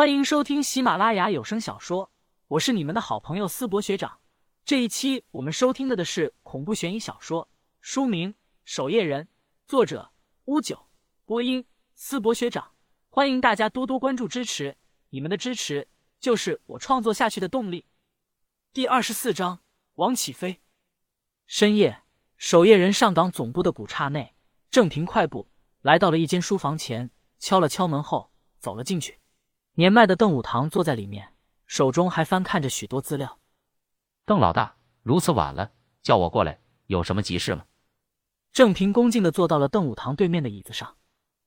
欢迎收听喜马拉雅有声小说，我是你们的好朋友思博学长。这一期我们收听的的是恐怖悬疑小说，书名《守夜人》，作者乌九，播音思博学长。欢迎大家多多关注支持，你们的支持就是我创作下去的动力。第二十四章，王起飞。深夜，守夜人上岗总部的古刹内，郑平快步来到了一间书房前，敲了敲门后走了进去。年迈的邓武堂坐在里面，手中还翻看着许多资料。邓老大，如此晚了，叫我过来，有什么急事吗？郑平恭敬地坐到了邓武堂对面的椅子上。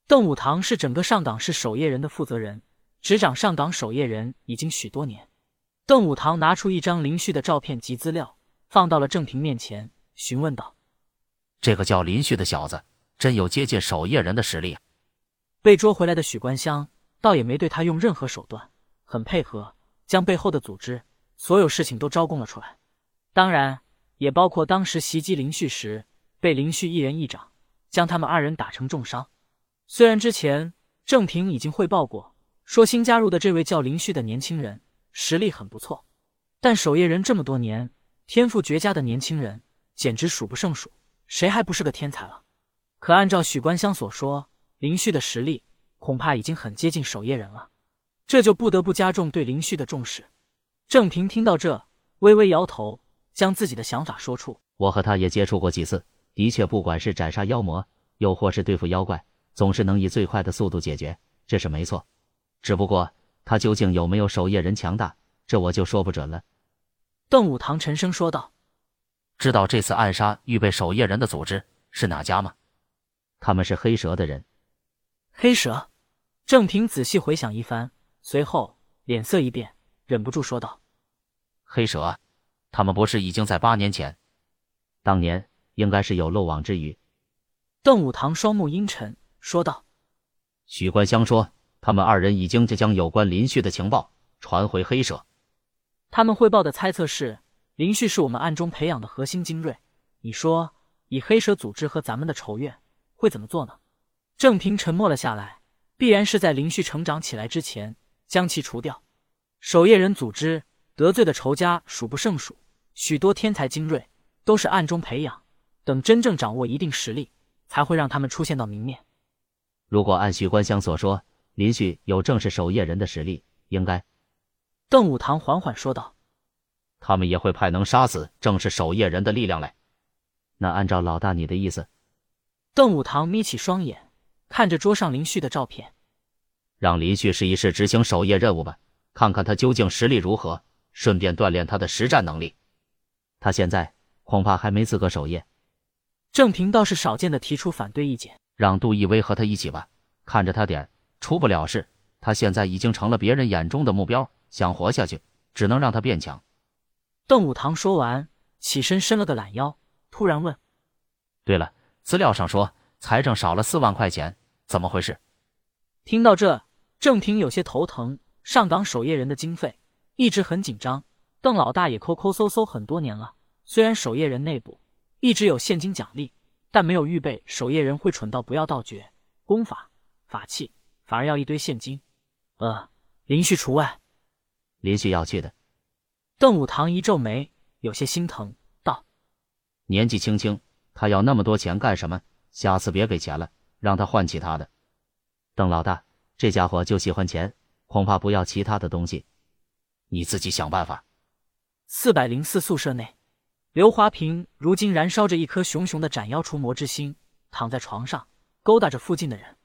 邓武堂是整个上港市守夜人的负责人，执掌上港守夜人已经许多年。邓武堂拿出一张林旭的照片及资料，放到了郑平面前，询问道：“这个叫林旭的小子，真有接近守夜人的实力？”被捉回来的许关香倒也没对他用任何手段，很配合，将背后的组织所有事情都招供了出来，当然也包括当时袭击林旭时被林旭一人一掌将他们二人打成重伤。虽然之前郑平已经汇报过，说新加入的这位叫林旭的年轻人实力很不错，但守夜人这么多年，天赋绝佳的年轻人简直数不胜数，谁还不是个天才了？可按照许关香所说，林旭的实力恐怕已经很接近守夜人了，这就不得不加重对林旭的重视。郑平听到这，微微摇头，将自己的想法说出：“我和他也接触过几次，的确，不管是斩杀妖魔，又或是对付妖怪。”总是能以最快的速度解决，这是没错。只不过他究竟有没有守夜人强大，这我就说不准了。邓武堂沉声说道：“知道这次暗杀预备守夜人的组织是哪家吗？他们是黑蛇的人。”黑蛇。郑平仔细回想一番，随后脸色一变，忍不住说道：“黑蛇，他们不是已经在八年前？当年应该是有漏网之鱼。”邓武堂双目阴沉。说道：“许关香说，他们二人已经将有关林旭的情报传回黑蛇。他们汇报的猜测是，林旭是我们暗中培养的核心精锐。你说，以黑蛇组织和咱们的仇怨，会怎么做呢？”郑平沉默了下来，必然是在林旭成长起来之前将其除掉。守夜人组织得罪的仇家数不胜数，许多天才精锐都是暗中培养，等真正掌握一定实力，才会让他们出现到明面。如果按徐关香所说，林旭有正式守夜人的实力，应该。邓武堂缓缓说道：“他们也会派能杀死正式守夜人的力量来。那按照老大你的意思？”邓武堂眯起双眼，看着桌上林旭的照片，让林旭试一试执行守夜任务吧，看看他究竟实力如何，顺便锻炼他的实战能力。他现在恐怕还没资格守夜。郑平倒是少见的提出反对意见。让杜一威和他一起吧，看着他点出不了事。他现在已经成了别人眼中的目标，想活下去，只能让他变强。邓武堂说完，起身伸了个懒腰，突然问：“对了，资料上说财政少了四万块钱，怎么回事？”听到这，郑平有些头疼。上岗守夜人的经费一直很紧张，邓老大也抠抠搜搜很多年了。虽然守夜人内部一直有现金奖励。但没有预备，守夜人会蠢到不要盗掘、功法、法器，反而要一堆现金。呃，林旭除外。林旭要去的。邓武堂一皱眉，有些心疼，道：“年纪轻轻，他要那么多钱干什么？下次别给钱了，让他换其他的。”邓老大，这家伙就喜欢钱，恐怕不要其他的东西，你自己想办法。四百零四宿舍内。刘华平如今燃烧着一颗熊熊的斩妖除魔之心，躺在床上勾搭着附近的人。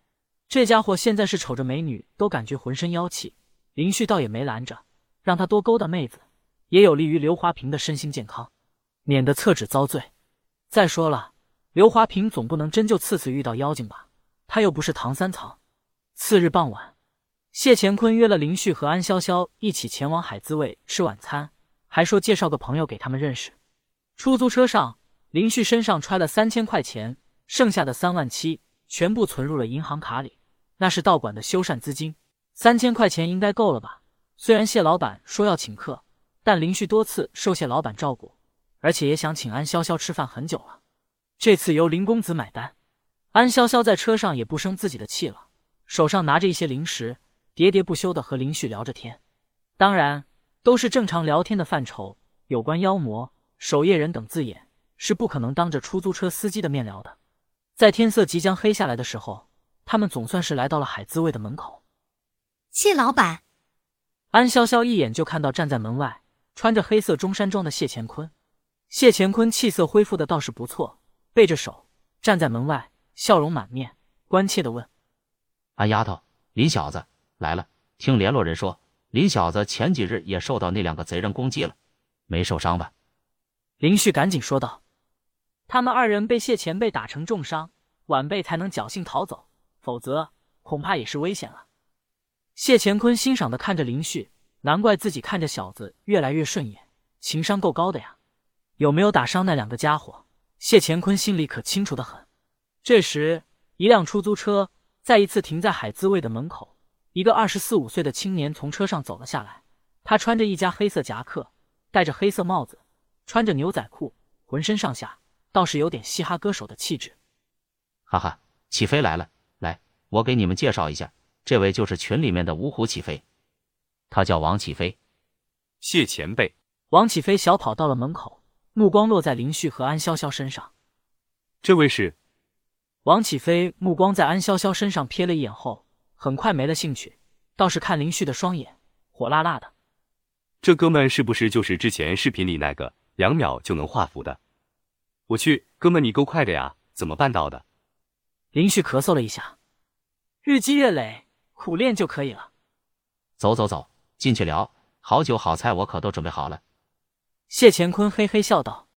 这家伙现在是瞅着美女都感觉浑身妖气。林旭倒也没拦着，让他多勾搭妹子，也有利于刘华平的身心健康，免得厕纸遭罪。再说了，刘华平总不能真就次次遇到妖精吧？他又不是唐三藏。次日傍晚，谢乾坤约了林旭和安潇潇一起前往海滋味吃晚餐，还说介绍个朋友给他们认识。出租车上，林旭身上揣了三千块钱，剩下的三万七全部存入了银行卡里，那是道馆的修缮资金。三千块钱应该够了吧？虽然谢老板说要请客，但林旭多次受谢老板照顾，而且也想请安潇潇吃饭很久了。这次由林公子买单，安潇潇在车上也不生自己的气了，手上拿着一些零食，喋喋不休的和林旭聊着天，当然都是正常聊天的范畴，有关妖魔、守夜人等字眼是不可能当着出租车司机的面聊的。在天色即将黑下来的时候，他们总算是来到了海滋味的门口。谢老板，安潇潇一眼就看到站在门外、穿着黑色中山装的谢乾坤。谢乾坤气色恢复的倒是不错，背着手站在门外，笑容满面，关切的问：“安丫头，林小子来了。听联络人说，林小子前几日也受到那两个贼人攻击了，没受伤吧？”林旭赶紧说道：“他们二人被谢前辈打成重伤，晚辈才能侥幸逃走，否则恐怕也是危险了。”谢乾坤欣赏的看着林旭，难怪自己看着小子越来越顺眼，情商够高的呀。有没有打伤那两个家伙？谢乾坤心里可清楚的很。这时，一辆出租车再一次停在海滋味的门口。一个二十四五岁的青年从车上走了下来。他穿着一家黑色夹克，戴着黑色帽子，穿着牛仔裤，浑身上下倒是有点嘻哈歌手的气质。哈哈，起飞来了！来，我给你们介绍一下，这位就是群里面的五虎起飞，他叫王起飞。谢前辈，王起飞小跑到了门口。目光落在林旭和安潇潇身上。这位是王启飞。目光在安潇潇身上瞥了一眼后，很快没了兴趣，倒是看林旭的双眼火辣辣的。这哥们是不是就是之前视频里那个两秒就能画符的？我去，哥们你够快的呀，怎么办到的？林旭咳嗽了一下，日积月累，苦练就可以了。走走走，进去聊。好酒好菜我可都准备好了。谢乾坤嘿嘿笑道。